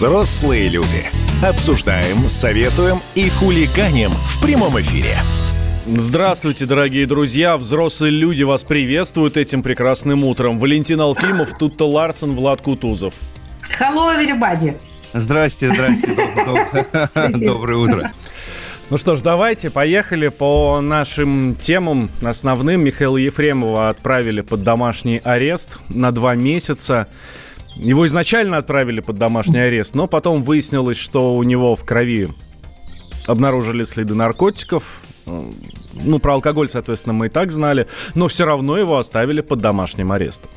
Взрослые люди. Обсуждаем, советуем и хулиганим в прямом эфире. Здравствуйте, дорогие друзья! Взрослые люди вас приветствуют этим прекрасным утром. Валентин Алфимов, Тутта Ларсен, Влад Кутузов. Hello, everybody! Здрасте, здрасте. Доброе утро. Ну что ж, давайте, поехали по нашим темам основным. Михаила Ефремова отправили под домашний арест на два месяца. Его изначально отправили под домашний арест, но потом выяснилось, что у него в крови обнаружили следы наркотиков. Ну, про алкоголь, соответственно, мы и так знали, но все равно его оставили под домашним арестом.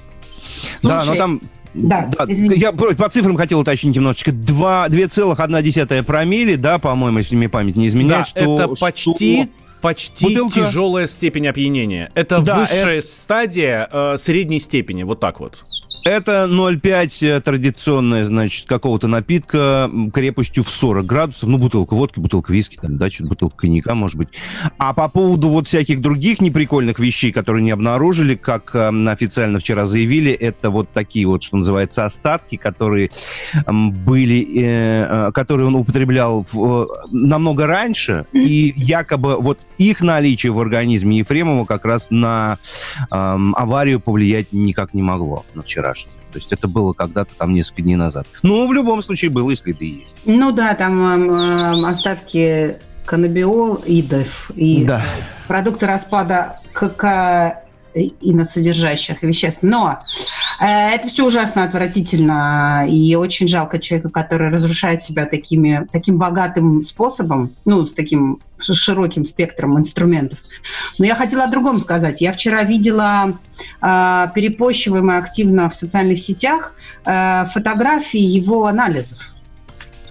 Слушай, да, но там да, да я по цифрам хотел уточнить немножечко. 2,1 промили, да, по-моему, если мне память не изменяет. Да, что, это почти... Что почти Бутылка... тяжелая степень опьянения. Это да, высшая это... стадия э, средней степени, вот так вот. Это 0,5 э, традиционная, значит, какого-то напитка крепостью в 40 градусов. Ну, бутылка водки, бутылка виски, там, да, что-то бутылка коньяка, может быть. А по поводу вот всяких других неприкольных вещей, которые не обнаружили, как э, официально вчера заявили, это вот такие вот, что называется, остатки, которые э, были, э, которые он употреблял в, э, намного раньше, и якобы вот их наличие в организме Ефремова как раз на э, аварию повлиять никак не могло на вчера вчерашнее. То есть это было когда-то там несколько дней назад. Ну, в любом случае, было и следы есть. Ну да, там э, остатки каннабиоидов и да. продукты распада кокаиносодержащих веществ. Но Э, это все ужасно отвратительно, и очень жалко человека, который разрушает себя такими, таким богатым способом, ну, с таким широким спектром инструментов. Но я хотела о другом сказать. Я вчера видела э, перепощиваемые активно в социальных сетях э, фотографии его анализов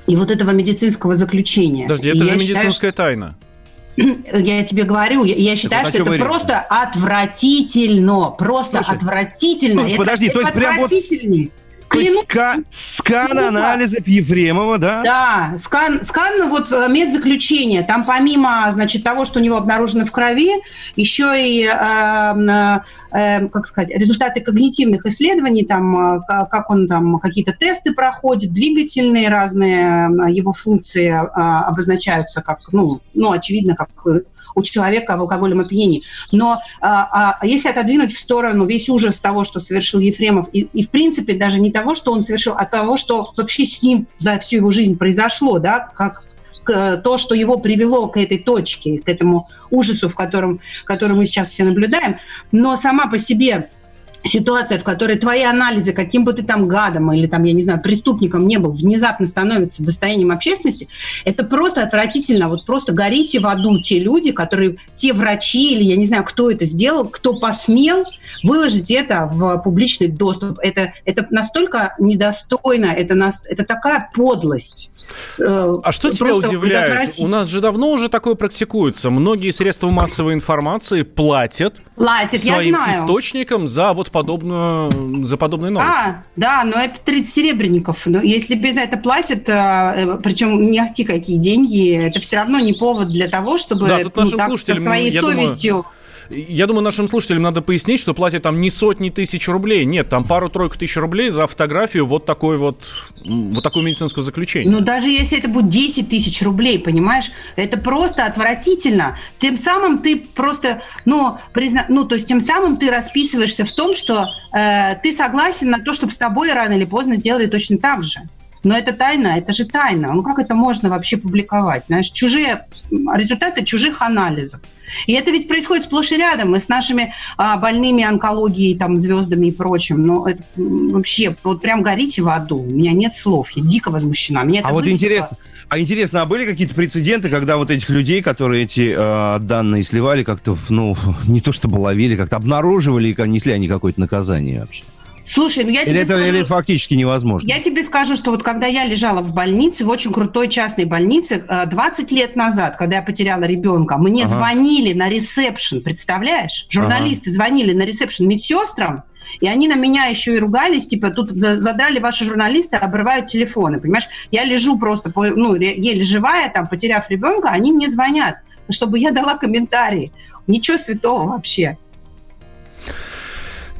и вот этого медицинского заключения. Подожди, это и же медицинская считаю, тайна. Я тебе говорю, я, я считаю, что это просто отвратительно. Просто Слушай, отвратительно. Ну, подожди, это то есть прям вот... Ска скан анализов Ефремова, да? Да, скан, скан вот э, медзаключение. Там помимо, значит, того, что у него обнаружено в крови, еще и, э, э, э, как сказать, результаты когнитивных исследований, там, э, как он там, какие-то тесты проходит, двигательные разные э, его функции э, обозначаются как, ну, ну, очевидно, как у человека в алкогольном опьянении. Но а, а если отодвинуть в сторону весь ужас того, что совершил Ефремов, и, и в принципе даже не того, что он совершил, а того, что вообще с ним за всю его жизнь произошло, да, как то, что его привело к этой точке, к этому ужасу, в котором, который мы сейчас все наблюдаем. Но сама по себе ситуация, в которой твои анализы, каким бы ты там гадом или там, я не знаю, преступником не был, внезапно становятся достоянием общественности, это просто отвратительно. Вот просто горите в аду те люди, которые, те врачи или я не знаю, кто это сделал, кто посмел выложить это в публичный доступ. Это, это настолько недостойно, это, нас, это такая подлость. Э, а что тебя удивляет? У нас же давно уже такое практикуется. Многие средства массовой информации платят, платят своим источникам за вот подобную, за подобные новости. А, да, но это 30 серебряников. Но если без этого платят, э, причем не ахти какие деньги, это все равно не повод для того, чтобы да, тут ну, так, со своей совестью... Думаю я думаю, нашим слушателям надо пояснить, что платят там не сотни тысяч рублей. Нет, там пару-тройку тысяч рублей за фотографию вот такой вот, вот такое медицинское заключение. Ну, даже если это будет 10 тысяч рублей, понимаешь, это просто отвратительно. Тем самым ты просто, ну, призна... ну то есть тем самым ты расписываешься в том, что э, ты согласен на то, чтобы с тобой рано или поздно сделали точно так же. Но это тайна, это же тайна. Ну как это можно вообще публиковать? Знаешь, чужие результаты чужих анализов. И это ведь происходит сплошь и рядом. Мы с нашими а, больными онкологией, там, звездами и прочим. Но это вообще, вот прям горите в аду. У меня нет слов. Я дико возмущена. Меня а вот вынесло. интересно, а интересно, а были какие-то прецеденты, когда вот этих людей, которые эти э, данные сливали, как-то, ну, не то чтобы ловили, как-то обнаруживали и несли они какое-то наказание вообще? Слушай, ну я или тебе это, скажу, или фактически невозможно? Я тебе скажу, что вот когда я лежала в больнице, в очень крутой частной больнице, 20 э, лет назад, когда я потеряла ребенка, мне ага. звонили на ресепшн, представляешь? Журналисты ага. звонили на ресепшн медсестрам, и они на меня еще и ругались, типа, тут задрали ваши журналисты, обрывают телефоны, понимаешь? Я лежу просто, ну, еле живая, там, потеряв ребенка, они мне звонят, чтобы я дала комментарии. Ничего святого вообще.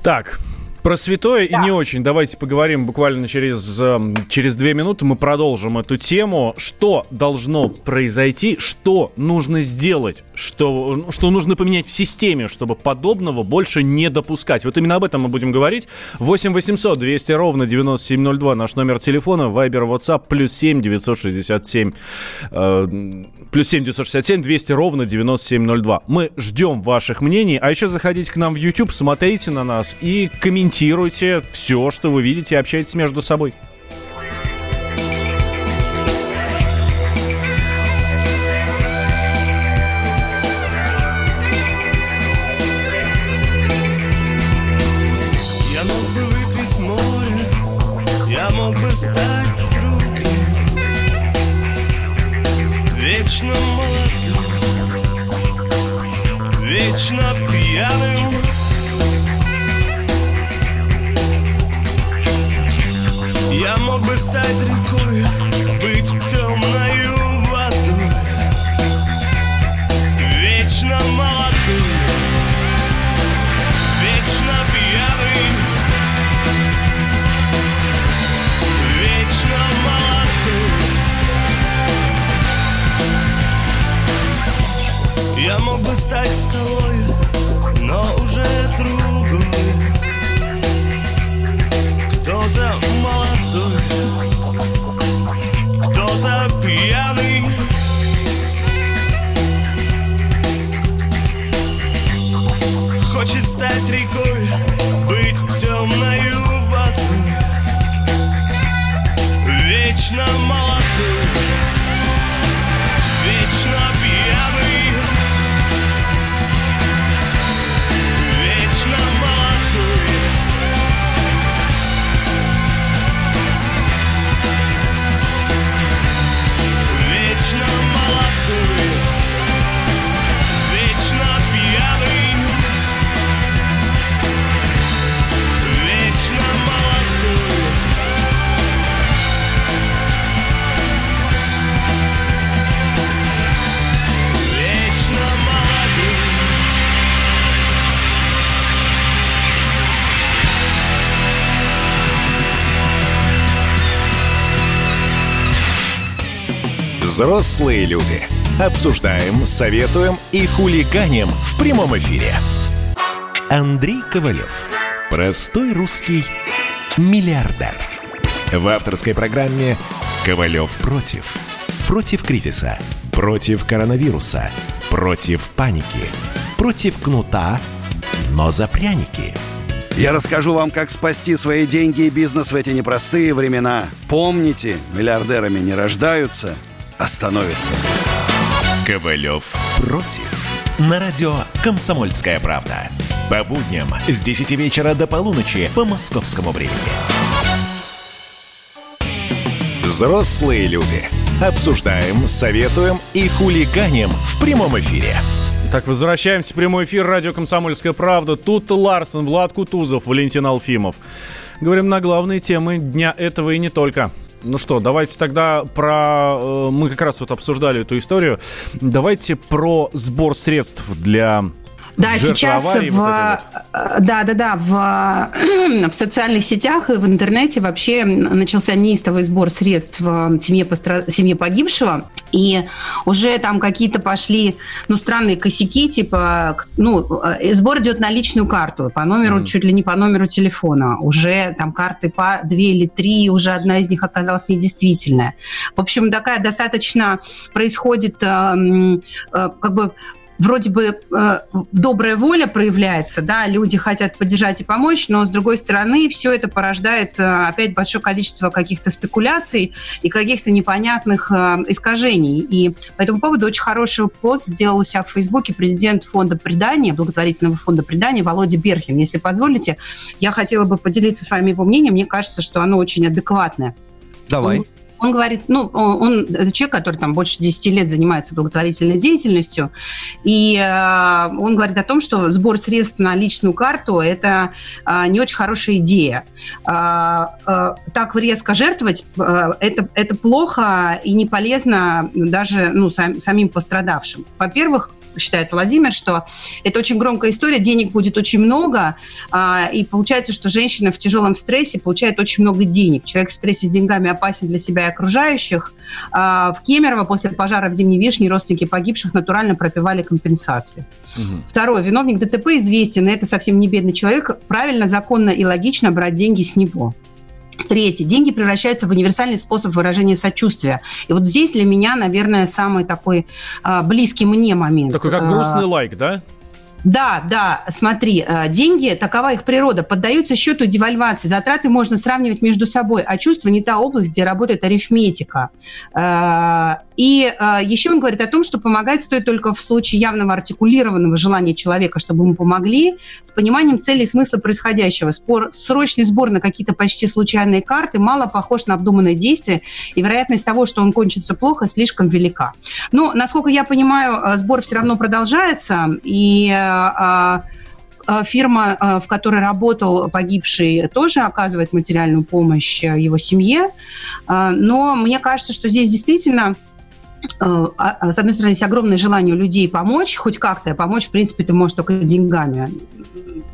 Так, Про святое да. и не очень. Давайте поговорим буквально через, эм, через две минуты. Мы продолжим эту тему. Что должно произойти, что нужно сделать, что, что нужно поменять в системе, чтобы подобного больше не допускать. Вот именно об этом мы будем говорить. 8 800 200 ровно 9702 наш номер телефона. Вайбер, WhatsApp, плюс 7 967 э, плюс 7 967 200 ровно 9702. Мы ждем ваших мнений. А еще заходите к нам в YouTube, смотрите на нас и комментируйте все, что вы видите, общайтесь между собой. Взрослые люди. Обсуждаем, советуем и хулиганим в прямом эфире. Андрей Ковалев. Простой русский миллиардер. В авторской программе «Ковалев против». Против кризиса. Против коронавируса. Против паники. Против кнута, но за пряники. Я расскажу вам, как спасти свои деньги и бизнес в эти непростые времена. Помните, миллиардерами не рождаются, становятся. Ковалев против. На радио «Комсомольская правда». По будням с 10 вечера до полуночи по московскому времени. Взрослые люди. Обсуждаем, советуем и хулиганим в прямом эфире. Так, возвращаемся в прямой эфир радио «Комсомольская правда». Тут Ларсен, Влад Кутузов, Валентин Алфимов. Говорим на главные темы дня этого и не только. Ну что, давайте тогда про... э, Мы как раз вот обсуждали эту историю. Давайте про сбор средств для Да, жертв сейчас аварии в, вот э, да, да, да, в, в социальных сетях и в интернете вообще начался неистовый сбор средств э, семье, постра- семье погибшего, и уже там какие-то пошли, ну, странные косяки, типа, ну, э, сбор идет на личную карту, по номеру, Мгм. чуть ли не по номеру телефона, уже там карты по две или три, уже одна из них оказалась недействительная. В общем, такая достаточно происходит, э, э, как бы, вроде бы э, добрая воля проявляется, да, люди хотят поддержать и помочь, но с другой стороны все это порождает э, опять большое количество каких-то спекуляций и каких-то непонятных э, искажений. И по этому поводу очень хороший пост сделал у себя в Фейсбуке президент фонда предания, благотворительного фонда предания Володя Берхин. Если позволите, я хотела бы поделиться с вами его мнением. Мне кажется, что оно очень адекватное. Давай. Он говорит, ну, он, он человек, который там больше 10 лет занимается благотворительной деятельностью, и э, он говорит о том, что сбор средств на личную карту – это э, не очень хорошая идея. Э, э, так резко жертвовать э, это, это плохо и не полезно даже ну, сам, самим пострадавшим. Во-первых, считает Владимир, что это очень громкая история, денег будет очень много, а, и получается, что женщина в тяжелом стрессе получает очень много денег. Человек в стрессе с деньгами опасен для себя окружающих. А, в Кемерово после пожара в Зимней Вишне родственники погибших натурально пропивали компенсации. Угу. Второе. Виновник ДТП известен, и это совсем не бедный человек. Правильно, законно и логично брать деньги с него. Третье. Деньги превращаются в универсальный способ выражения сочувствия. И вот здесь для меня, наверное, самый такой а, близкий мне момент. Такой как грустный а, лайк, да? Да, да, смотри, э, деньги, такова их природа, поддаются счету девальвации. Затраты можно сравнивать между собой, а чувство не та область, где работает арифметика. Э, и э, еще он говорит о том, что помогать стоит только в случае явного артикулированного желания человека, чтобы ему помогли, с пониманием цели и смысла происходящего. Спор, срочный сбор на какие-то почти случайные карты мало похож на обдуманное действие, и вероятность того, что он кончится плохо, слишком велика. Но, насколько я понимаю, сбор все равно продолжается, и а, а, фирма, а, в которой работал погибший, тоже оказывает материальную помощь его семье. Но мне кажется, что здесь действительно с одной стороны, есть огромное желание у людей помочь, хоть как-то помочь, в принципе, ты можешь только деньгами.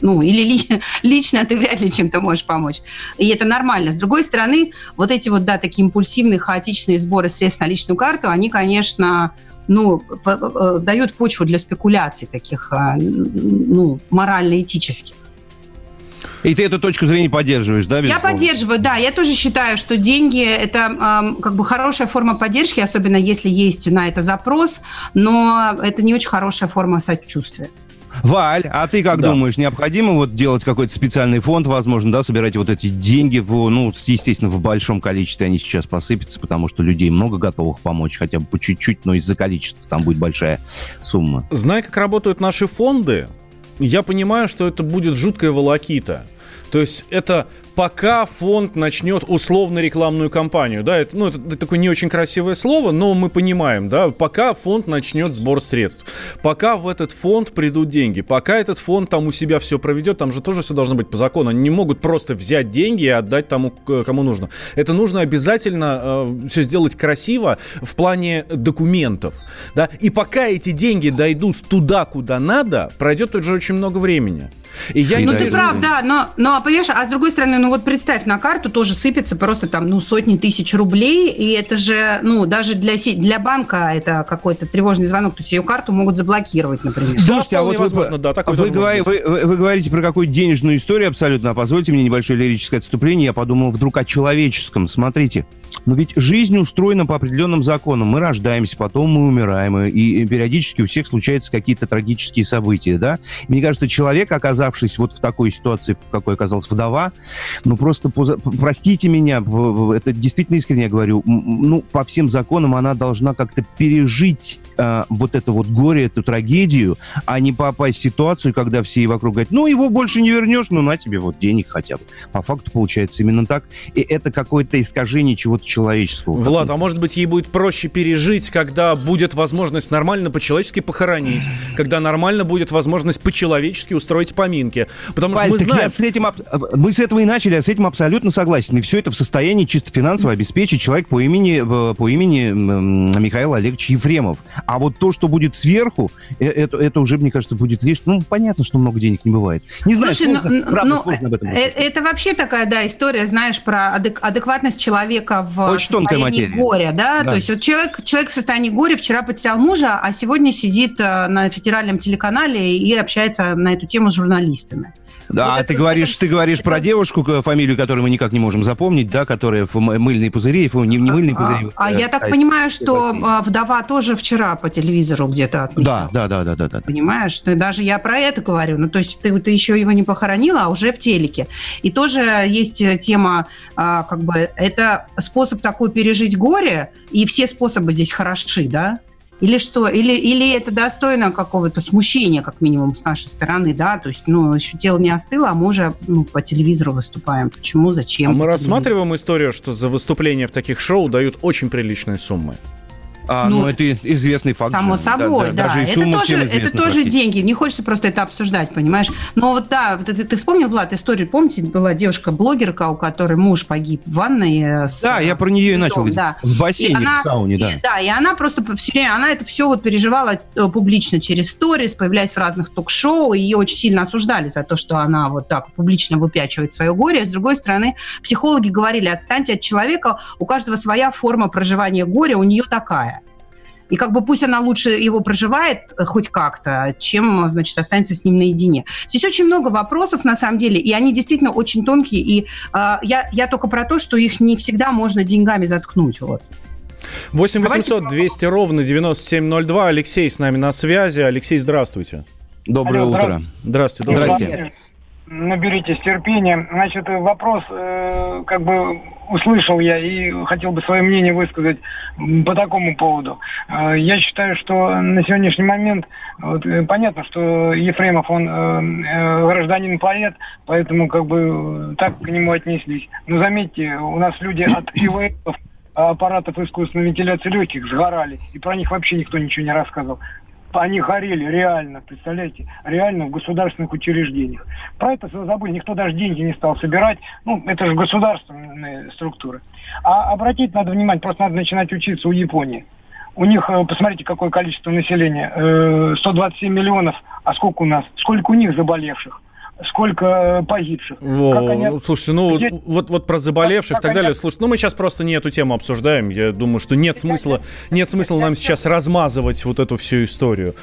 Ну, или ли, лично ты вряд ли чем-то можешь помочь. И это нормально. С другой стороны, вот эти вот, да, такие импульсивные, хаотичные сборы средств на личную карту, они, конечно, ну, дают почву для спекуляций таких, а, ну, морально-этических. И ты эту точку зрения поддерживаешь, да? Я поддерживаю, да. Я тоже считаю, что деньги – это э, как бы хорошая форма поддержки, особенно если есть на это запрос, но это не очень хорошая форма сочувствия. Валь, а ты как да. думаешь, необходимо вот делать какой-то специальный фонд, возможно, да, собирать вот эти деньги, в, ну, естественно, в большом количестве они сейчас посыпятся, потому что людей много готовых помочь, хотя бы по чуть-чуть, но из-за количества там будет большая сумма. Зная, как работают наши фонды, я понимаю, что это будет жуткая волокита. То есть это пока фонд начнет условно рекламную кампанию. Да, это, ну, это, это такое не очень красивое слово, но мы понимаем, да, пока фонд начнет сбор средств, пока в этот фонд придут деньги, пока этот фонд там у себя все проведет, там же тоже все должно быть по закону. Они не могут просто взять деньги и отдать тому, кому нужно. Это нужно обязательно э, все сделать красиво в плане документов. Да? И пока эти деньги дойдут туда, куда надо, пройдет уже очень много времени. И я ну, ты прав, да, но, но, понимаешь, а с другой стороны, ну вот представь, на карту тоже сыпется просто там, ну, сотни тысяч рублей, и это же, ну, даже для, для банка это какой-то тревожный звонок, то есть ее карту могут заблокировать, например. Слушайте, а вот вы, да, вы, говори, вы, вы, вы говорите про какую-то денежную историю абсолютно, а позвольте мне небольшое лирическое отступление, я подумал вдруг о человеческом, смотрите, но ведь жизнь устроена по определенным законам. Мы рождаемся, потом мы умираем, и периодически у всех случаются какие-то трагические события, да? Мне кажется, человек, оказавшись вот в такой ситуации, в какой оказалась вдова, ну просто, простите меня, это действительно искренне говорю, ну, по всем законам она должна как-то пережить э, вот это вот горе, эту трагедию, а не попасть в ситуацию, когда все вокруг говорят, ну, его больше не вернешь, ну, на тебе вот денег хотя бы. По факту получается именно так. И это какое-то искажение чего-то человеческого. Влад, а может быть, ей будет проще пережить, когда будет возможность нормально по-человечески похоронить, когда нормально будет возможность по-человечески устроить поминки. Потому Паль, что мы знаем... с этим, мы с этого и начали, я с этим абсолютно согласен. И все это в состоянии чисто финансово обеспечить человек по имени, по имени Михаил Олегович Ефремов. А вот то, что будет сверху, э, это, это уже, мне кажется, будет лишь... Ну, понятно, что много денег не бывает. Не знаю, Слушай, сложно, ну, правда, ну, сложно об этом. Это, это вообще такая, да, история, знаешь, про адекватность человека в Очень тонкая материя. горя, да? да, то есть вот человек, человек в состоянии горя вчера потерял мужа, а сегодня сидит э, на федеральном телеканале и общается на эту тему с журналистами. Да, вот ты это, говоришь, ты говоришь про девушку, фамилию которой мы никак не можем запомнить, да, которая в мыльные пузыри, не, не мыльные а, пузыри. А, а я так понимаю, что а, вдова тоже вчера по телевизору где-то Да, да, да, да, да, да. Понимаешь, ты, даже я про это говорю. Ну, то есть ты, ты еще его не похоронила, а уже в телеке. И тоже есть тема, а, как бы, это способ такой пережить горе, и все способы здесь хороши, да? Или что? Или, или это достойно какого-то смущения, как минимум, с нашей стороны, да? То есть, ну, еще тело не остыло, а мы уже ну, по телевизору выступаем. Почему, зачем? А мы рассматриваем историю, что за выступление в таких шоу дают очень приличные суммы. А, ну, ну, это известный факт. Само же. собой, да. да. да. Это тоже, это тоже деньги. Не хочется просто это обсуждать, понимаешь? Но вот да, вот ты, ты вспомнил, Влад, историю, помните, была девушка-блогерка, у которой муж погиб в ванной. Э, с, да, я про нее и начал. Да. В бассейне, она, в сауне, да. И, да, и она просто все время, она это все вот переживала э, публично через сторис, появляясь в разных ток-шоу, и ее очень сильно осуждали за то, что она вот так публично выпячивает свое горе. С другой стороны, психологи говорили, отстаньте от человека, у каждого своя форма проживания горя, у нее такая. И как бы пусть она лучше его проживает э, хоть как-то, чем, значит, останется с ним наедине. Здесь очень много вопросов, на самом деле, и они действительно очень тонкие. И э, я, я только про то, что их не всегда можно деньгами заткнуть. Вот. 8 800 200 ровно 9702. Алексей с нами на связи. Алексей, здравствуйте. Доброе Алло, утро. Здравствуйте. Здравствуйте наберитесь терпения. Значит, вопрос, э, как бы услышал я и хотел бы свое мнение высказать по такому поводу. Э, я считаю, что на сегодняшний момент вот, э, понятно, что Ефремов он э, э, гражданин поэт, поэтому как бы так к нему отнеслись. Но заметьте, у нас люди от ИВФ аппаратов искусственной вентиляции легких сгорали, и про них вообще никто ничего не рассказывал они горели реально, представляете, реально в государственных учреждениях. Про это забыли, никто даже деньги не стал собирать, ну, это же государственные структуры. А обратить надо внимание, просто надо начинать учиться у Японии. У них, э, посмотрите, какое количество населения, 127 э, миллионов, а сколько у нас, сколько у них заболевших сколько э, погибших. Во, они... Ну, слушайте, ну Где... вот, вот про заболевших как, и так далее. Они... Слушайте, ну мы сейчас просто не эту тему обсуждаем. Я думаю, что нет смысла, нет смысла нам сейчас размазывать вот эту всю историю.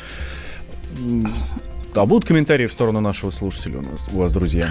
А будут комментарии в сторону нашего слушателя у, нас, у вас, друзья?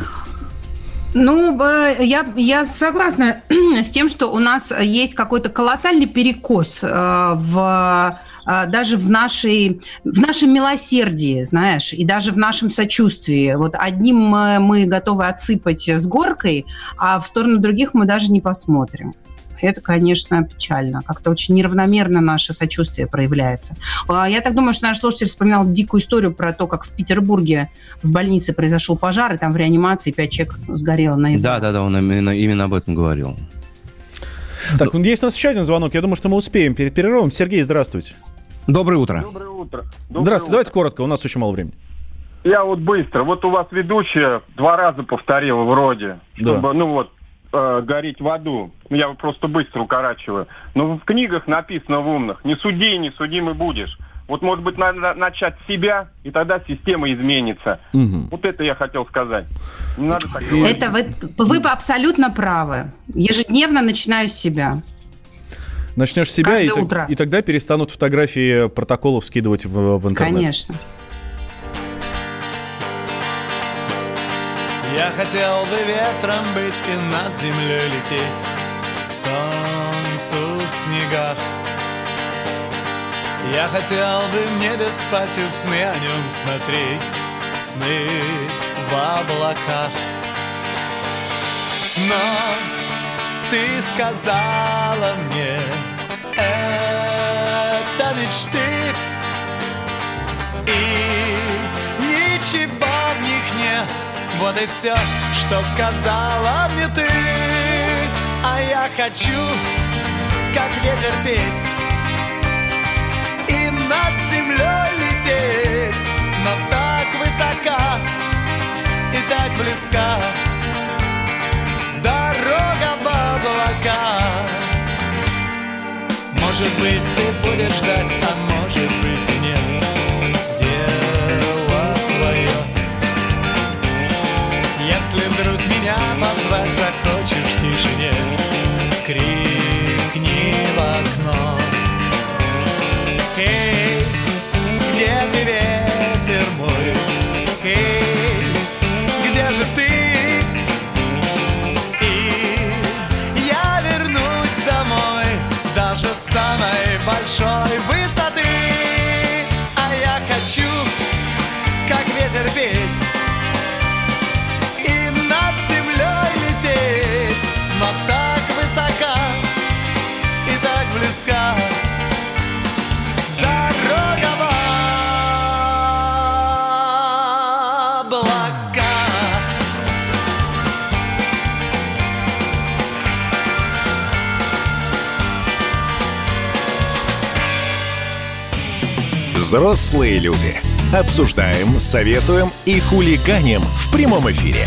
Ну, я, я согласна с тем, что у нас есть какой-то колоссальный перекос э, в даже в, нашей, в нашем милосердии, знаешь, и даже в нашем сочувствии. Вот одним мы готовы отсыпать с горкой, а в сторону других мы даже не посмотрим. Это, конечно, печально. Как-то очень неравномерно наше сочувствие проявляется. А, я так думаю, что наш слушатель вспоминал дикую историю про то, как в Петербурге в больнице произошел пожар, и там в реанимации пять человек сгорело на Да, да, да, он именно, именно об этом говорил. Так, ну, есть у нас еще один звонок. Я думаю, что мы успеем перед перерывом. Сергей, здравствуйте. Доброе утро. Доброе утро. Доброе Здравствуйте, утро. давайте коротко, у нас очень мало времени. Я вот быстро. Вот у вас ведущая два раза повторила вроде, чтобы, да. ну вот, э, гореть в аду. Ну, я просто быстро укорачиваю. Но в книгах написано в умных, не суди, не судимый будешь. Вот, может быть, надо начать с себя, и тогда система изменится. Угу. Вот это я хотел сказать. Не надо так Это вы, вы абсолютно правы. Ежедневно начинаю с себя. Начнешь себя, и, утро. и тогда перестанут фотографии протоколов скидывать в, в интернет. Конечно. Я хотел бы ветром быть и над землей лететь К солнцу в снегах Я хотел бы в небе спать и сны о нем смотреть Сны в облаках Но ты сказала мне Это мечты И ничего в них нет. Вот и все, что сказала мне ты. А я хочу, как ветер петь И над землей лететь. Но так высока и так близка облака Может быть, ты будешь ждать, а может быть и нет. Дело твое. Если вдруг меня позвать захочешь высока и так близка. Взрослые люди. Обсуждаем, советуем и хулиганим в прямом эфире.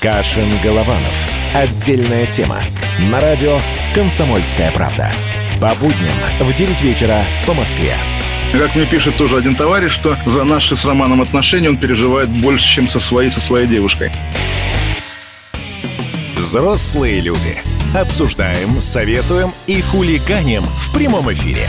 Кашин-Голованов. Отдельная тема. На радио «Комсомольская правда». По будням в 9 вечера по Москве. Как мне пишет тоже один товарищ, что за наши с Романом отношения он переживает больше, чем со своей, со своей девушкой. Взрослые люди. Обсуждаем, советуем и хулиганим в прямом эфире.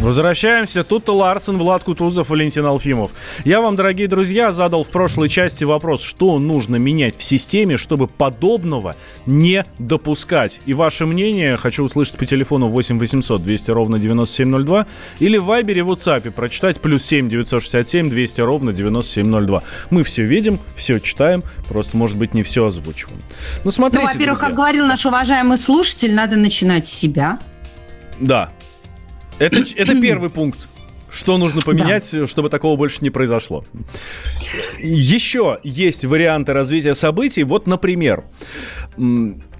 Возвращаемся. Тут Ларсен, Влад Кутузов, Валентин Алфимов. Я вам, дорогие друзья, задал в прошлой части вопрос, что нужно менять в системе, чтобы подобного не допускать. И ваше мнение хочу услышать по телефону 8 800 200 ровно 9702 или в Вайбере, в WhatsApp прочитать плюс 7 967 200 ровно 9702. Мы все видим, все читаем, просто, может быть, не все озвучиваем. Ну, смотрите, Ну, во-первых, друзья. как говорил наш уважаемый слушатель, надо начинать с себя. Да, это, это первый пункт. Что нужно поменять, да. чтобы такого больше не произошло? Еще есть варианты развития событий. Вот, например,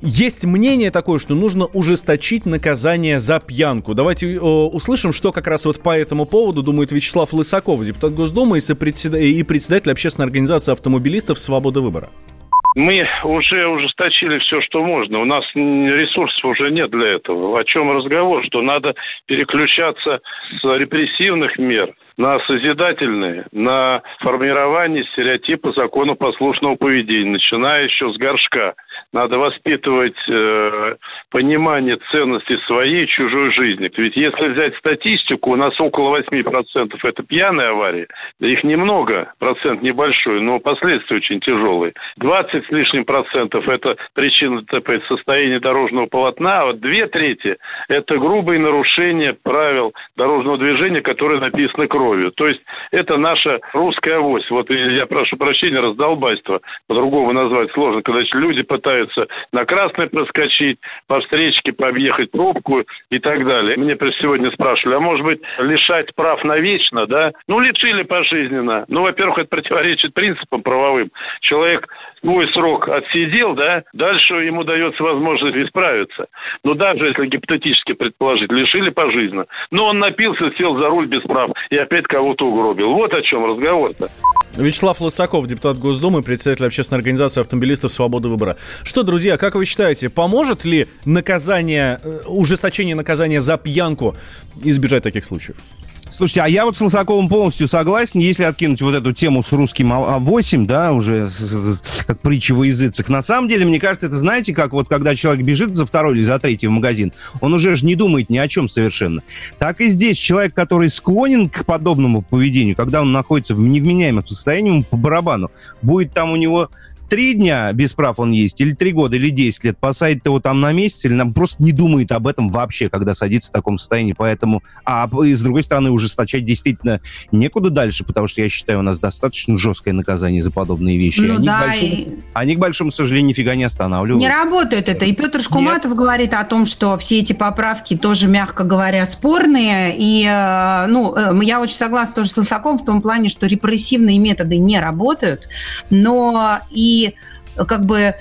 есть мнение такое, что нужно ужесточить наказание за пьянку. Давайте э, услышим, что как раз вот по этому поводу думает Вячеслав Лысаков, депутат Госдумы и, сопредседатель, и председатель общественной организации автомобилистов «Свобода выбора» мы уже ужесточили все, что можно. У нас ресурсов уже нет для этого. О чем разговор? Что надо переключаться с репрессивных мер на созидательные, на формирование стереотипа законопослушного поведения, начиная еще с горшка. Надо воспитывать э, понимание ценности своей и чужой жизни. Ведь если взять статистику, у нас около 8% это пьяные аварии. Их немного, процент небольшой, но последствия очень тяжелые. 20 с лишним процентов это причина ДТП, состояние дорожного полотна, а вот две трети это грубые нарушения правил дорожного движения, которые написаны кровью. То есть это наша русская авось. Вот я прошу прощения, раздолбайство. По-другому назвать сложно, когда люди пытаются пытаются на красный проскочить, по встречке побъехать пробку и так далее. Мне сегодня спрашивали, а может быть лишать прав навечно, да? Ну, лишили пожизненно. Ну, во-первых, это противоречит принципам правовым. Человек свой срок отсидел, да, дальше ему дается возможность исправиться. Но даже если гипотетически предположить, лишили пожизненно. Но он напился, сел за руль без прав и опять кого-то угробил. Вот о чем разговор-то. Вячеслав Лысаков, депутат Госдумы, председатель общественной организации автомобилистов «Свобода выбора». Что, друзья, как вы считаете, поможет ли наказание, э, ужесточение наказания за пьянку избежать таких случаев? Слушайте, а я вот с Лысаковым полностью согласен, если откинуть вот эту тему с русским А8, да, уже как притча во языцах. На самом деле, мне кажется, это знаете, как вот когда человек бежит за второй или за третий в магазин, он уже же не думает ни о чем совершенно. Так и здесь человек, который склонен к подобному поведению, когда он находится в невменяемом состоянии, по барабану, будет там у него три дня без прав он есть, или три года, или десять лет, посадит его там на месяц, или нам просто не думает об этом вообще, когда садится в таком состоянии. Поэтому, а и с другой стороны, ужесточать действительно некуда дальше, потому что я считаю, у нас достаточно жесткое наказание за подобные вещи. Ну, они, да, к большому, и... они, к большому сожалению, нифига не останавливают. Не работает это. И Петр Шкуматов Нет. говорит о том, что все эти поправки тоже, мягко говоря, спорные. И, э, ну, э, я очень согласна тоже с Лысаковым в том плане, что репрессивные методы не работают, но и как бы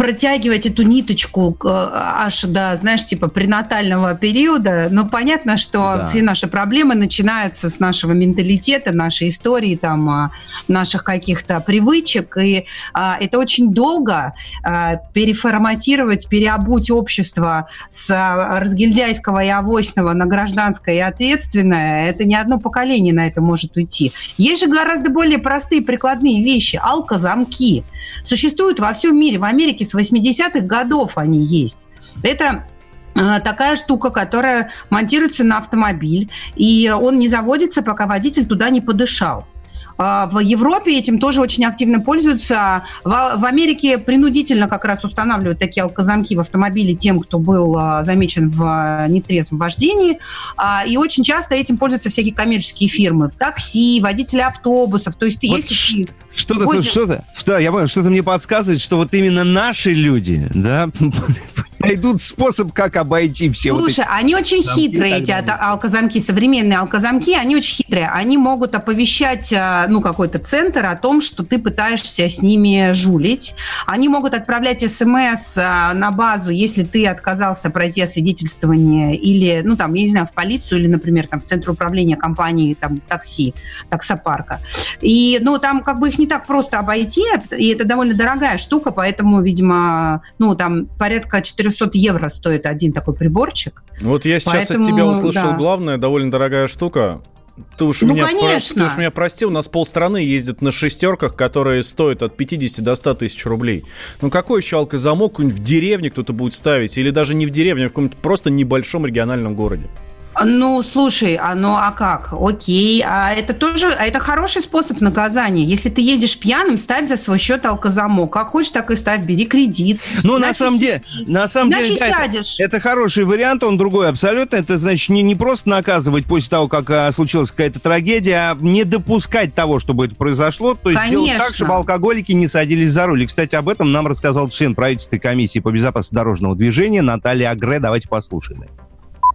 протягивать эту ниточку аж до, знаешь, типа пренатального периода, но понятно, что да. все наши проблемы начинаются с нашего менталитета, нашей истории, там, а, наших каких-то привычек, и а, это очень долго а, переформатировать, переобуть общество с а, разгильдяйского и авосьного на гражданское и ответственное, это не одно поколение на это может уйти. Есть же гораздо более простые прикладные вещи. Алкозамки существуют во всем мире. В Америке с 80-х годов они есть. Это а, такая штука, которая монтируется на автомобиль, и он не заводится, пока водитель туда не подышал. А, в Европе этим тоже очень активно пользуются. В, Америке принудительно как раз устанавливают такие алкозамки в автомобиле тем, кто был а, замечен в нетрезвом вождении. А, и очень часто этим пользуются всякие коммерческие фирмы. Такси, водители автобусов. То есть вот если ты что-то, что-то, что, я понял, что-то мне подсказывает, что вот именно наши люди, да, найдут способ, как обойти все Слушай, вот они очень хитрые, эти алкозамки, современные алкозамки, они очень хитрые. Они могут оповещать, э, ну, какой-то центр о том, что ты пытаешься с ними жулить. Они могут отправлять смс э, на базу, если ты отказался пройти освидетельствование или, ну, там, я не знаю, в полицию или, например, там, в центр управления компании, там, такси, таксопарка. И, ну, там как бы их не так просто обойти, и это довольно дорогая штука, поэтому, видимо, ну, там порядка 400 евро стоит один такой приборчик. Вот я сейчас Поэтому, от тебя услышал да. главное, довольно дорогая штука. Ты уж, ну, меня конечно. Про... ты уж меня прости, у нас полстраны ездит на шестерках, которые стоят от 50 до 100 тысяч рублей. Ну какой еще алкозамок в деревне кто-то будет ставить? Или даже не в деревне, а в каком-то просто небольшом региональном городе? Ну, слушай, а ну а как? Окей, а это тоже, а это хороший способ наказания. Если ты ездишь пьяным, ставь за свой счет алкозамок. Как хочешь, так и ставь, бери кредит. Ну, на самом деле, на самом деле, сядешь. Это, это хороший вариант, он другой абсолютно. Это значит не, не просто наказывать после того, как а, случилась какая-то трагедия, а не допускать того, чтобы это произошло. То есть Конечно. делать так, чтобы алкоголики не садились за руль. И, кстати, об этом нам рассказал член правительственной комиссии по безопасности дорожного движения Наталья Агре. Давайте послушаем.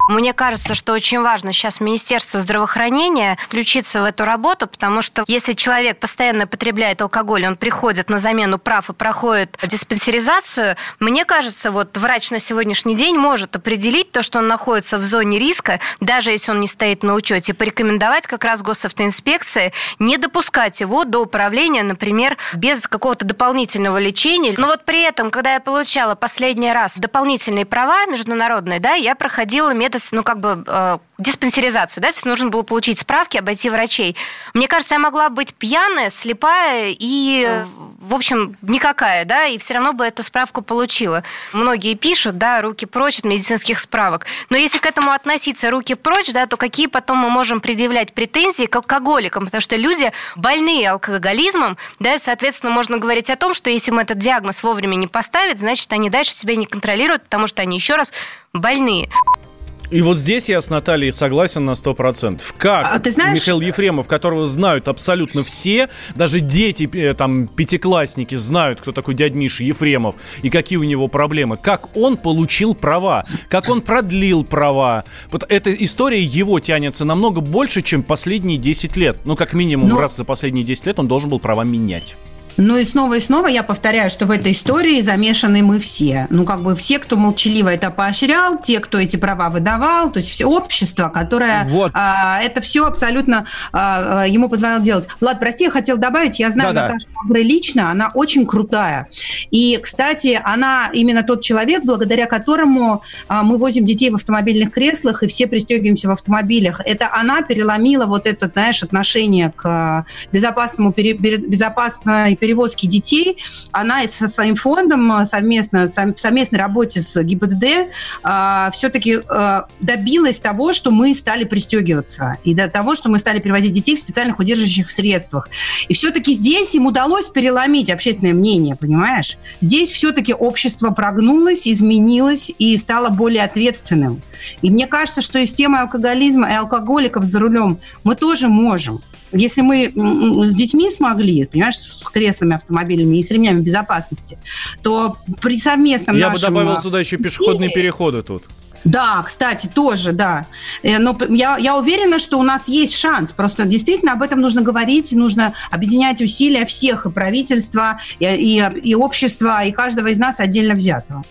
Мне кажется, что очень важно сейчас Министерство здравоохранения включиться в эту работу, потому что если человек постоянно потребляет алкоголь, он приходит на замену прав и проходит диспансеризацию, мне кажется, вот врач на сегодняшний день может определить то, что он находится в зоне риска, даже если он не стоит на учете, порекомендовать как раз госавтоинспекции не допускать его до управления, например, без какого-то дополнительного лечения. Но вот при этом, когда я получала последний раз дополнительные права международные, да, я проходила метод ну, как бы э, диспансеризацию, да, то есть нужно было получить справки, обойти врачей. Мне кажется, я могла быть пьяная, слепая и, в общем, никакая, да, и все равно бы эту справку получила. Многие пишут, да, руки прочь от медицинских справок. Но если к этому относиться руки прочь, да, то какие потом мы можем предъявлять претензии к алкоголикам? Потому что люди больные алкоголизмом, да, и, соответственно, можно говорить о том, что если мы этот диагноз вовремя не поставят, значит, они дальше себя не контролируют, потому что они еще раз больные. И вот здесь я с Натальей согласен на 100%. Как а, ты знаешь... Михаил Ефремов, которого знают абсолютно все, даже дети, э, там, пятиклассники знают, кто такой дядь Миша Ефремов и какие у него проблемы. Как он получил права, как он продлил права. Вот эта история его тянется намного больше, чем последние 10 лет. Ну, как минимум Но... раз за последние 10 лет он должен был права менять. Ну и снова и снова я повторяю, что в этой истории замешаны мы все. Ну, как бы все, кто молчаливо это поощрял, те, кто эти права выдавал, то есть все общество, которое вот. а, это все абсолютно а, а, ему позволяло делать. Влад, прости, я хотел добавить, я знаю Да-да. Наташу Агры лично, она очень крутая. И, кстати, она именно тот человек, благодаря которому а, мы возим детей в автомобильных креслах и все пристегиваемся в автомобилях. Это она переломила вот это, знаешь, отношение к а, безопасному, безопасной перевозки детей, она со своим фондом э, совместно, совместной работе с ГИБДД э, все-таки э, добилась того, что мы стали пристегиваться, и до того, что мы стали перевозить детей в специальных удерживающих средствах. И все-таки здесь им удалось переломить общественное мнение, понимаешь? Здесь все-таки общество прогнулось, изменилось и стало более ответственным. И мне кажется, что и с темой алкоголизма и алкоголиков за рулем мы тоже можем. Если мы с детьми смогли, понимаешь, с креслами автомобилями и с ремнями безопасности, то при совместном Я нашем... бы добавил сюда еще пешеходные переходы тут. Да, кстати, тоже, да. Э, но я, я уверена, что у нас есть шанс. Просто действительно об этом нужно говорить, нужно объединять усилия всех, и правительства, и, и, и общества, и каждого из нас отдельно взятого.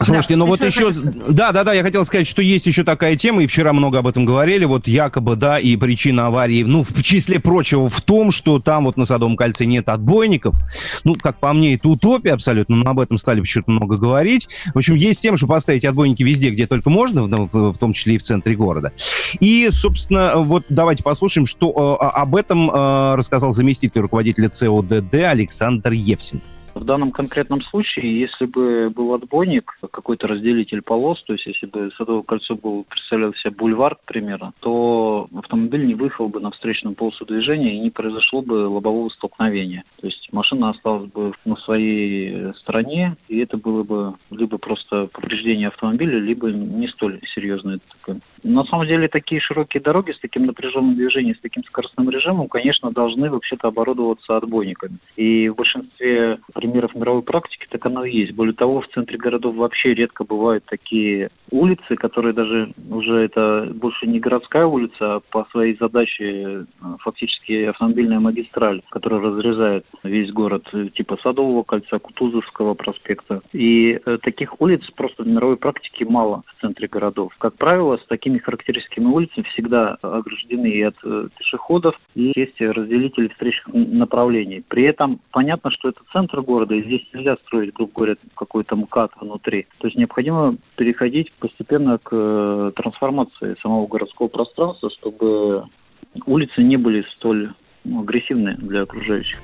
Слушайте, да, ну вот еще... Да, да, да, я хотел сказать, что есть еще такая тема, и вчера много об этом говорили, вот якобы, да, и причина аварии, ну, в числе прочего, в том, что там вот на Садовом кольце нет отбойников. Ну, как по мне, это утопия абсолютно, но об этом стали почему-то много говорить. В общем, есть тем, что поставить отбойники везде, где только можно, в, в, в том числе и в центре города. И, собственно, вот давайте послушаем, что э, об этом э, рассказал заместитель руководителя ЦОДД Александр Евсин. В данном конкретном случае, если бы был отбойник, какой-то разделитель полос, то есть если бы Садовое кольцо был, представлял себя бульвар, к примеру, то автомобиль не выехал бы на встречную полосу движения и не произошло бы лобового столкновения. То есть машина осталась бы на своей стороне, и это было бы либо просто повреждение автомобиля, либо не столь серьезное такое. На самом деле такие широкие дороги с таким напряженным движением, с таким скоростным режимом, конечно, должны вообще-то оборудоваться отбойниками. И в большинстве примеров мировой практики так оно и есть. Более того, в центре городов вообще редко бывают такие улицы, которые даже уже это больше не городская улица, а по своей задаче э, фактически автомобильная магистраль, которая разрезает весь город, э, типа Садового кольца, Кутузовского проспекта. И э, таких улиц просто в мировой практике мало в центре городов. Как правило, с такими характеристиками улицы всегда ограждены и от пешеходов, и есть разделители встречных направлений. При этом понятно, что это центр города, и здесь нельзя строить, грубо говоря, какой-то МКАД внутри. То есть необходимо переходить постепенно к э, трансформации самого городского пространства, чтобы улицы не были столь агрессивны для окружающих.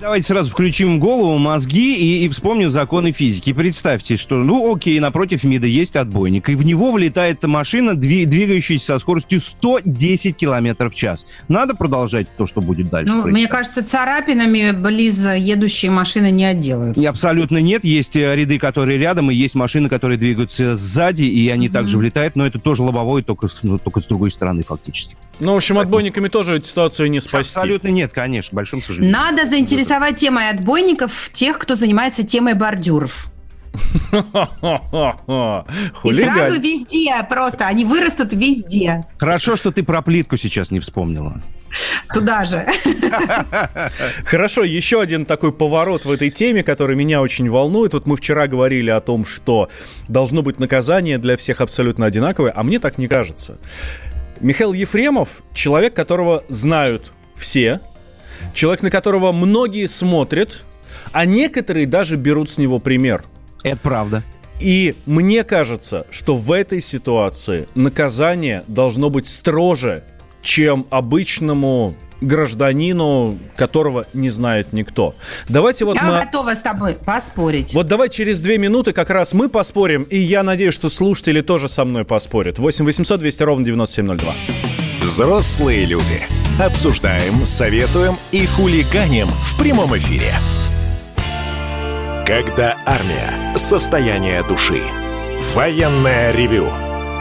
Давайте сразу включим голову, мозги и, и вспомним законы физики. Представьте, что, ну, окей, напротив МИДа есть отбойник, и в него влетает машина, двигающаяся со скоростью 110 км в час. Надо продолжать то, что будет дальше? Ну, мне кажется, царапинами близ едущие машины не отделают. И абсолютно нет. Есть э, ряды, которые рядом, и есть машины, которые двигаются сзади, и они mm-hmm. также влетают, но это тоже лобовой, только, ну, только с другой стороны фактически. Ну, в общем, отбойниками тоже эту ситуацию не спасти. Абсолютно нет, конечно, большим сожалением. Надо заинтересовать темой отбойников тех, кто занимается темой бордюров. И сразу везде просто, они вырастут везде. Хорошо, что ты про плитку сейчас не вспомнила. Туда же. Хорошо, еще один такой поворот в этой теме, который меня очень волнует. Вот мы вчера говорили о том, что должно быть наказание для всех абсолютно одинаковое, а мне так не кажется. Михаил Ефремов – человек, которого знают все, человек, на которого многие смотрят, а некоторые даже берут с него пример. Это правда. И мне кажется, что в этой ситуации наказание должно быть строже, чем обычному гражданину, которого не знает никто. Давайте вот я мы... готова с тобой поспорить. Вот давай через две минуты как раз мы поспорим, и я надеюсь, что слушатели тоже со мной поспорят. 8 800 200 ровно 9702. Взрослые люди. Обсуждаем, советуем и хулиганим в прямом эфире. Когда армия. Состояние души. Военное ревю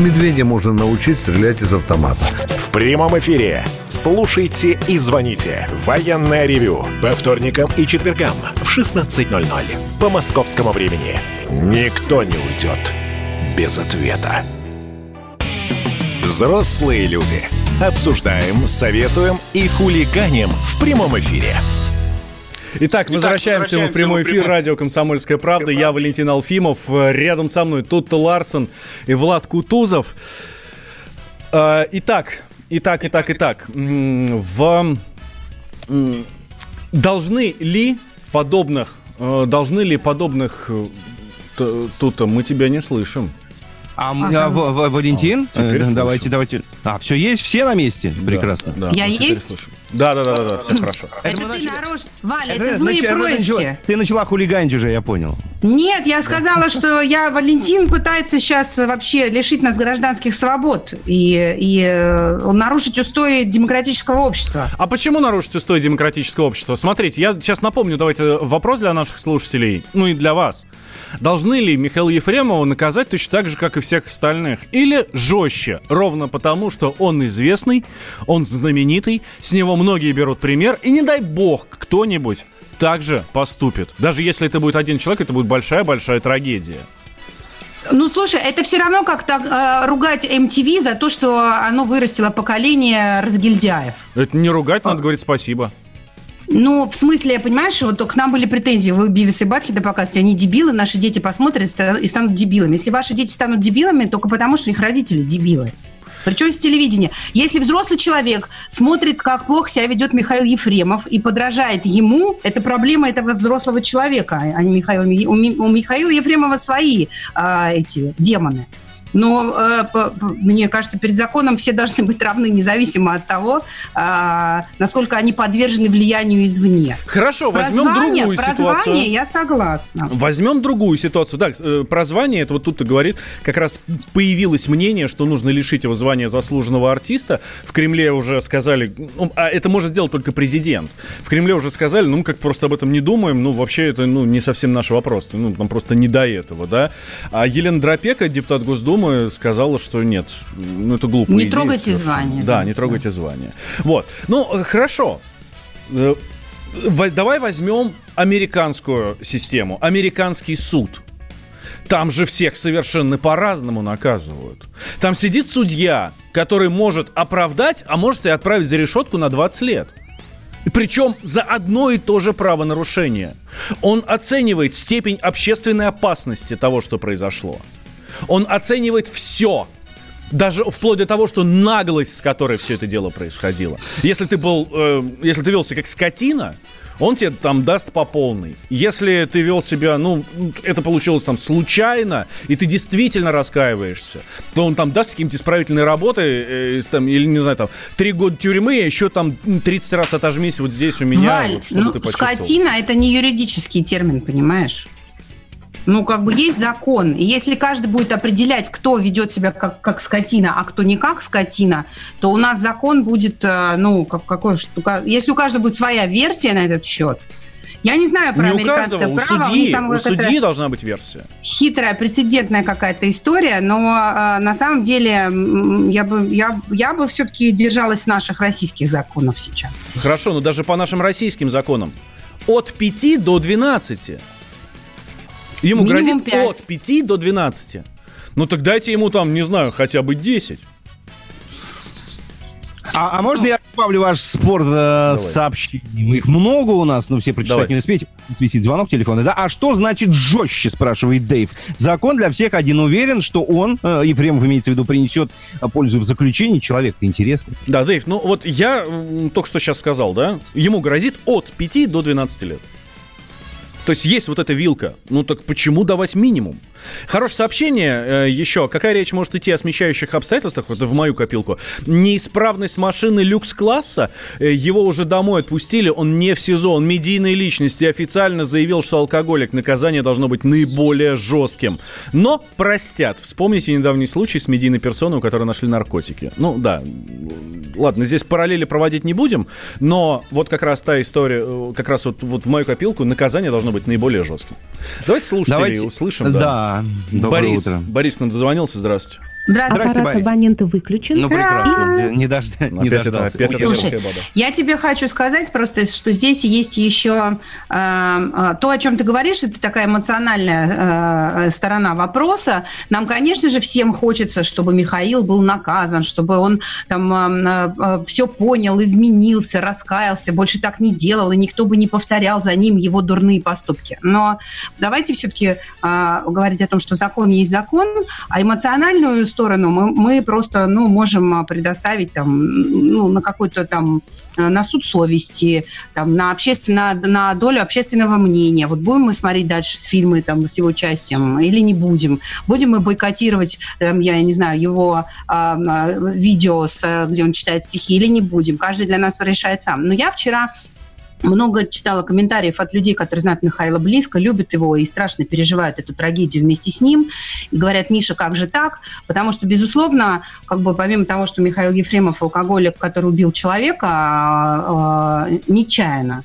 Медведя можно научить стрелять из автомата. В прямом эфире. Слушайте и звоните. Военное ревю. По вторникам и четвергам в 16.00. По московскому времени. Никто не уйдет без ответа. Взрослые люди. Обсуждаем, советуем и хулиганим в прямом эфире. Итак, возвращаемся, Итак, возвращаемся в прямой эфир радио «Комсомольская правда». Я Валентин Алфимов. Рядом со мной Тутта Ларсон и Влад Кутузов. А, итак, итак, итак, итак. В... Должны ли подобных, э, должны ли подобных... Э, Тут мы тебя не слышим. А, ага. а в, в, Валентин? Теперь давайте, давайте. А, все есть? Все на месте? Прекрасно. Да, Я есть? Слышим. Да, да, да, да, да, все хорошо. Это, это ты начали... нарочно. Валя, это, это злые происки. Начала... Ты начала хулиганить уже, я понял. Нет, я сказала, что я Валентин пытается сейчас вообще лишить нас гражданских свобод и, и э, нарушить устои демократического общества. А почему нарушить устои демократического общества? Смотрите, я сейчас напомню, давайте вопрос для наших слушателей, ну и для вас. Должны ли Михаила Ефремова наказать точно так же, как и всех остальных? Или жестче, ровно потому, что он известный, он знаменитый, с него многие берут пример, и не дай бог кто-нибудь также поступит. Даже если это будет один человек, это будет большая-большая трагедия. Ну, слушай, это все равно как-то э, ругать MTV за то, что оно вырастило поколение разгильдяев. Это не ругать, надо а. говорить спасибо. Ну, в смысле, понимаешь, вот к нам были претензии, вы Бивис и Батхеда показываете, они дебилы, наши дети посмотрят и станут дебилами. Если ваши дети станут дебилами, только потому, что их родители дебилы. Причем с телевидения. Если взрослый человек смотрит, как плохо себя ведет Михаил Ефремов и подражает ему, это проблема этого взрослого человека, а не Михаила. У Михаила Ефремова свои а, эти демоны. Но э, по, мне кажется, перед законом все должны быть равны, независимо от того, э, насколько они подвержены влиянию извне. Хорошо, про возьмем звание, другую про ситуацию. Звание я согласна. Возьмем другую ситуацию. Да, э, про звание, это вот тут-то говорит, как раз появилось мнение, что нужно лишить его звания заслуженного артиста. В Кремле уже сказали, ну, а это может сделать только президент. В Кремле уже сказали, ну, как просто об этом не думаем, ну, вообще это ну, не совсем наш вопрос. Ну, нам просто не до этого, да. А Елена Дропека, депутат Госдумы, Госдумы сказала, что нет, ну это глупо. Не трогайте звание. Да, не трогайте да. звание. Вот. Ну, хорошо. Э, давай возьмем американскую систему, американский суд. Там же всех совершенно по-разному наказывают. Там сидит судья, который может оправдать, а может и отправить за решетку на 20 лет. Причем за одно и то же правонарушение. Он оценивает степень общественной опасности того, что произошло. Он оценивает все, даже вплоть до того, что наглость, с которой все это дело происходило. Если ты был, э, если ты велся как скотина, он тебе там даст по полной. Если ты вел себя, ну, это получилось там случайно, и ты действительно раскаиваешься, то он там даст какие-нибудь исправительные работы, э, там, или, не знаю, там, три года тюрьмы, еще там 30 раз отожмись вот здесь у меня, Валь, вот, чтобы ну, ты почувствовал. скотина – это не юридический термин, понимаешь? Ну, как бы есть закон. И если каждый будет определять, кто ведет себя как, как скотина, а кто не как скотина, то у нас закон будет, э, ну, как, какой штука. Если у каждого будет своя версия на этот счет, я не знаю про не американское у каждого, право. У судьи, у судьи должна быть версия. Хитрая, прецедентная какая-то история, но э, на самом деле я бы, я, я бы все-таки держалась наших российских законов сейчас. Хорошо, но даже по нашим российским законам от 5 до 12 Ему Минимум грозит 5. от 5 до 12. Ну так дайте ему там, не знаю, хотя бы 10. А, а можно я добавлю ваш спор э, сообщением? Их много у нас, но все прочитать Давай. не успеете. Висит звонок телефона. Да? А что значит жестче, спрашивает Дэйв. Закон для всех один уверен, что он, э, Ефремов имеется в виду, принесет пользу в заключении. Человек-то интересный. Да, Дэйв, ну вот я только что сейчас сказал, да? Ему грозит от 5 до 12 лет. То есть есть вот эта вилка. Ну так почему давать минимум? Хорошее сообщение э, еще. Какая речь может идти о смещающих обстоятельствах? Вот в мою копилку. Неисправность машины люкс-класса. Э, его уже домой отпустили. Он не в СИЗО. Он медийной личности. Официально заявил, что алкоголик. Наказание должно быть наиболее жестким. Но простят. Вспомните недавний случай с медийной персоной, у которой нашли наркотики. Ну да. Ладно, здесь параллели проводить не будем. Но вот как раз та история, э, как раз вот, вот в мою копилку наказание должно быть наиболее жестким. Давайте слушателей Давайте... услышим. Да. да. Борис, утро. Борис к нам дозвонился. Здравствуйте. Здравствуйте, Аппарат абонента выключен. Ну, прекрасно. Не, дож... не дождался. Это, опять Слушай, баба. я тебе хочу сказать просто, что здесь есть еще э, э, то, о чем ты говоришь, это такая эмоциональная э, сторона вопроса. Нам, конечно же, всем хочется, чтобы Михаил был наказан, чтобы он там э, все понял, изменился, раскаялся, больше так не делал, и никто бы не повторял за ним его дурные поступки. Но давайте все-таки говорить о том, что закон есть закон, а эмоциональную сторону мы, мы просто ну, можем а, предоставить там, ну, на какой-то там э, на суд совести, там, на, общественно, на долю общественного мнения. Вот будем мы смотреть дальше фильмы там, с его участием или не будем? Будем мы бойкотировать, там, я не знаю, его а, видео, с, где он читает стихи или не будем? Каждый для нас решает сам. Но я вчера много читала комментариев от людей, которые знают Михаила близко, любят его и страшно переживают эту трагедию вместе с ним. И говорят, Миша, как же так? Потому что, безусловно, как бы помимо того, что Михаил Ефремов алкоголик, который убил человека э, нечаянно,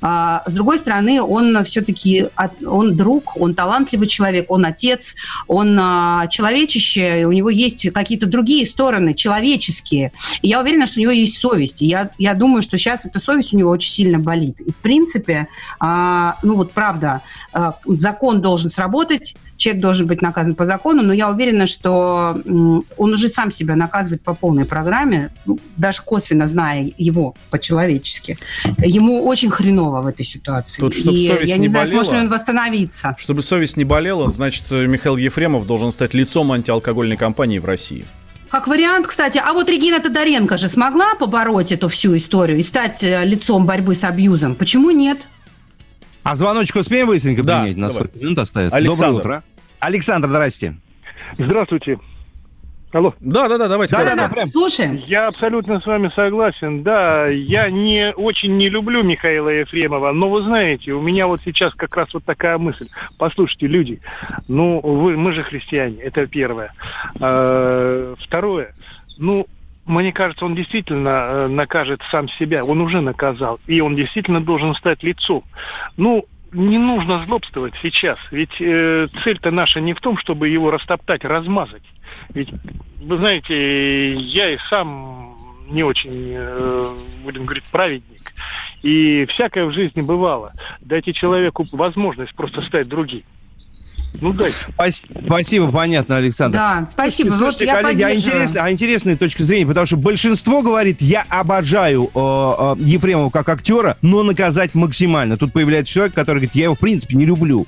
а, с другой стороны, он все-таки он друг, он талантливый человек, он отец, он а, человечище, у него есть какие-то другие стороны, человеческие. И я уверена, что у него есть совесть. И я, я думаю, что сейчас эта совесть у него очень сильно болит. И, в принципе, а, ну вот правда, а, закон должен сработать, человек должен быть наказан по закону, но я уверена, что он уже сам себя наказывает по полной программе, ну, даже косвенно зная его по-человечески. Ему очень в этой ситуации. Тут, чтобы И совесть я не не знаю, болела. сможет ли он восстановиться. Чтобы совесть не болела, значит, Михаил Ефремов должен стать лицом антиалкогольной кампании в России. Как вариант, кстати. А вот Регина Тодоренко же смогла побороть эту всю историю и стать э, лицом борьбы с абьюзом. Почему нет? А звоночку успеем быстренько Да, принять? На давай. 40 минут остается. Александр. Доброе утро. Александр, здрасте. Здравствуйте. Алло. Да, да, да, давайте. Да-да-да, слушаем. Я абсолютно с вами согласен. Да, я не очень не люблю Михаила Ефремова, но вы знаете, у меня вот сейчас как раз вот такая мысль. Послушайте, люди, ну вы, мы же христиане, это первое. А, Второе, ну мне кажется, он действительно э, накажет сам себя. Он уже наказал. И он действительно должен стать лицом. Ну, не нужно злобствовать сейчас. Ведь э, цель-то наша не в том, чтобы его растоптать, размазать. Ведь, вы знаете, я и сам не очень, э, будем говорить, праведник. И всякое в жизни бывало. Дайте человеку возможность просто стать другим. Ну дайте. Спасибо, понятно, Александр. Да, спасибо. Вот Слушайте, я коллеги, а, поддерживаю. интересно- а интересная точка зрения, потому что большинство говорит, я обожаю э, э, Ефремова как актера, но наказать максимально. Тут появляется человек, который говорит, я его в принципе не люблю.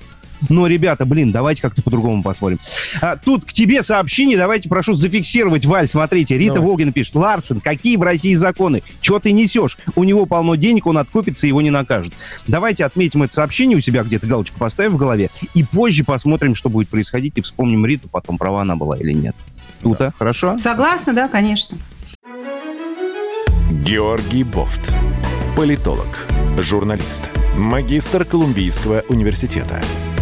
Но, ребята, блин, давайте как-то по-другому посмотрим. А, тут к тебе сообщение, давайте прошу зафиксировать, Валь, смотрите, Рита Давай. Волгина пишет, Ларсен, какие в России законы? Чего ты несешь? У него полно денег, он откупится, его не накажут. Давайте отметим это сообщение у себя где-то, галочку поставим в голове, и позже посмотрим, что будет происходить, и вспомним Риту, потом права она была или нет. Тута, хорошо? Согласна, да, конечно. Георгий Бофт. Политолог, журналист, магистр Колумбийского университета,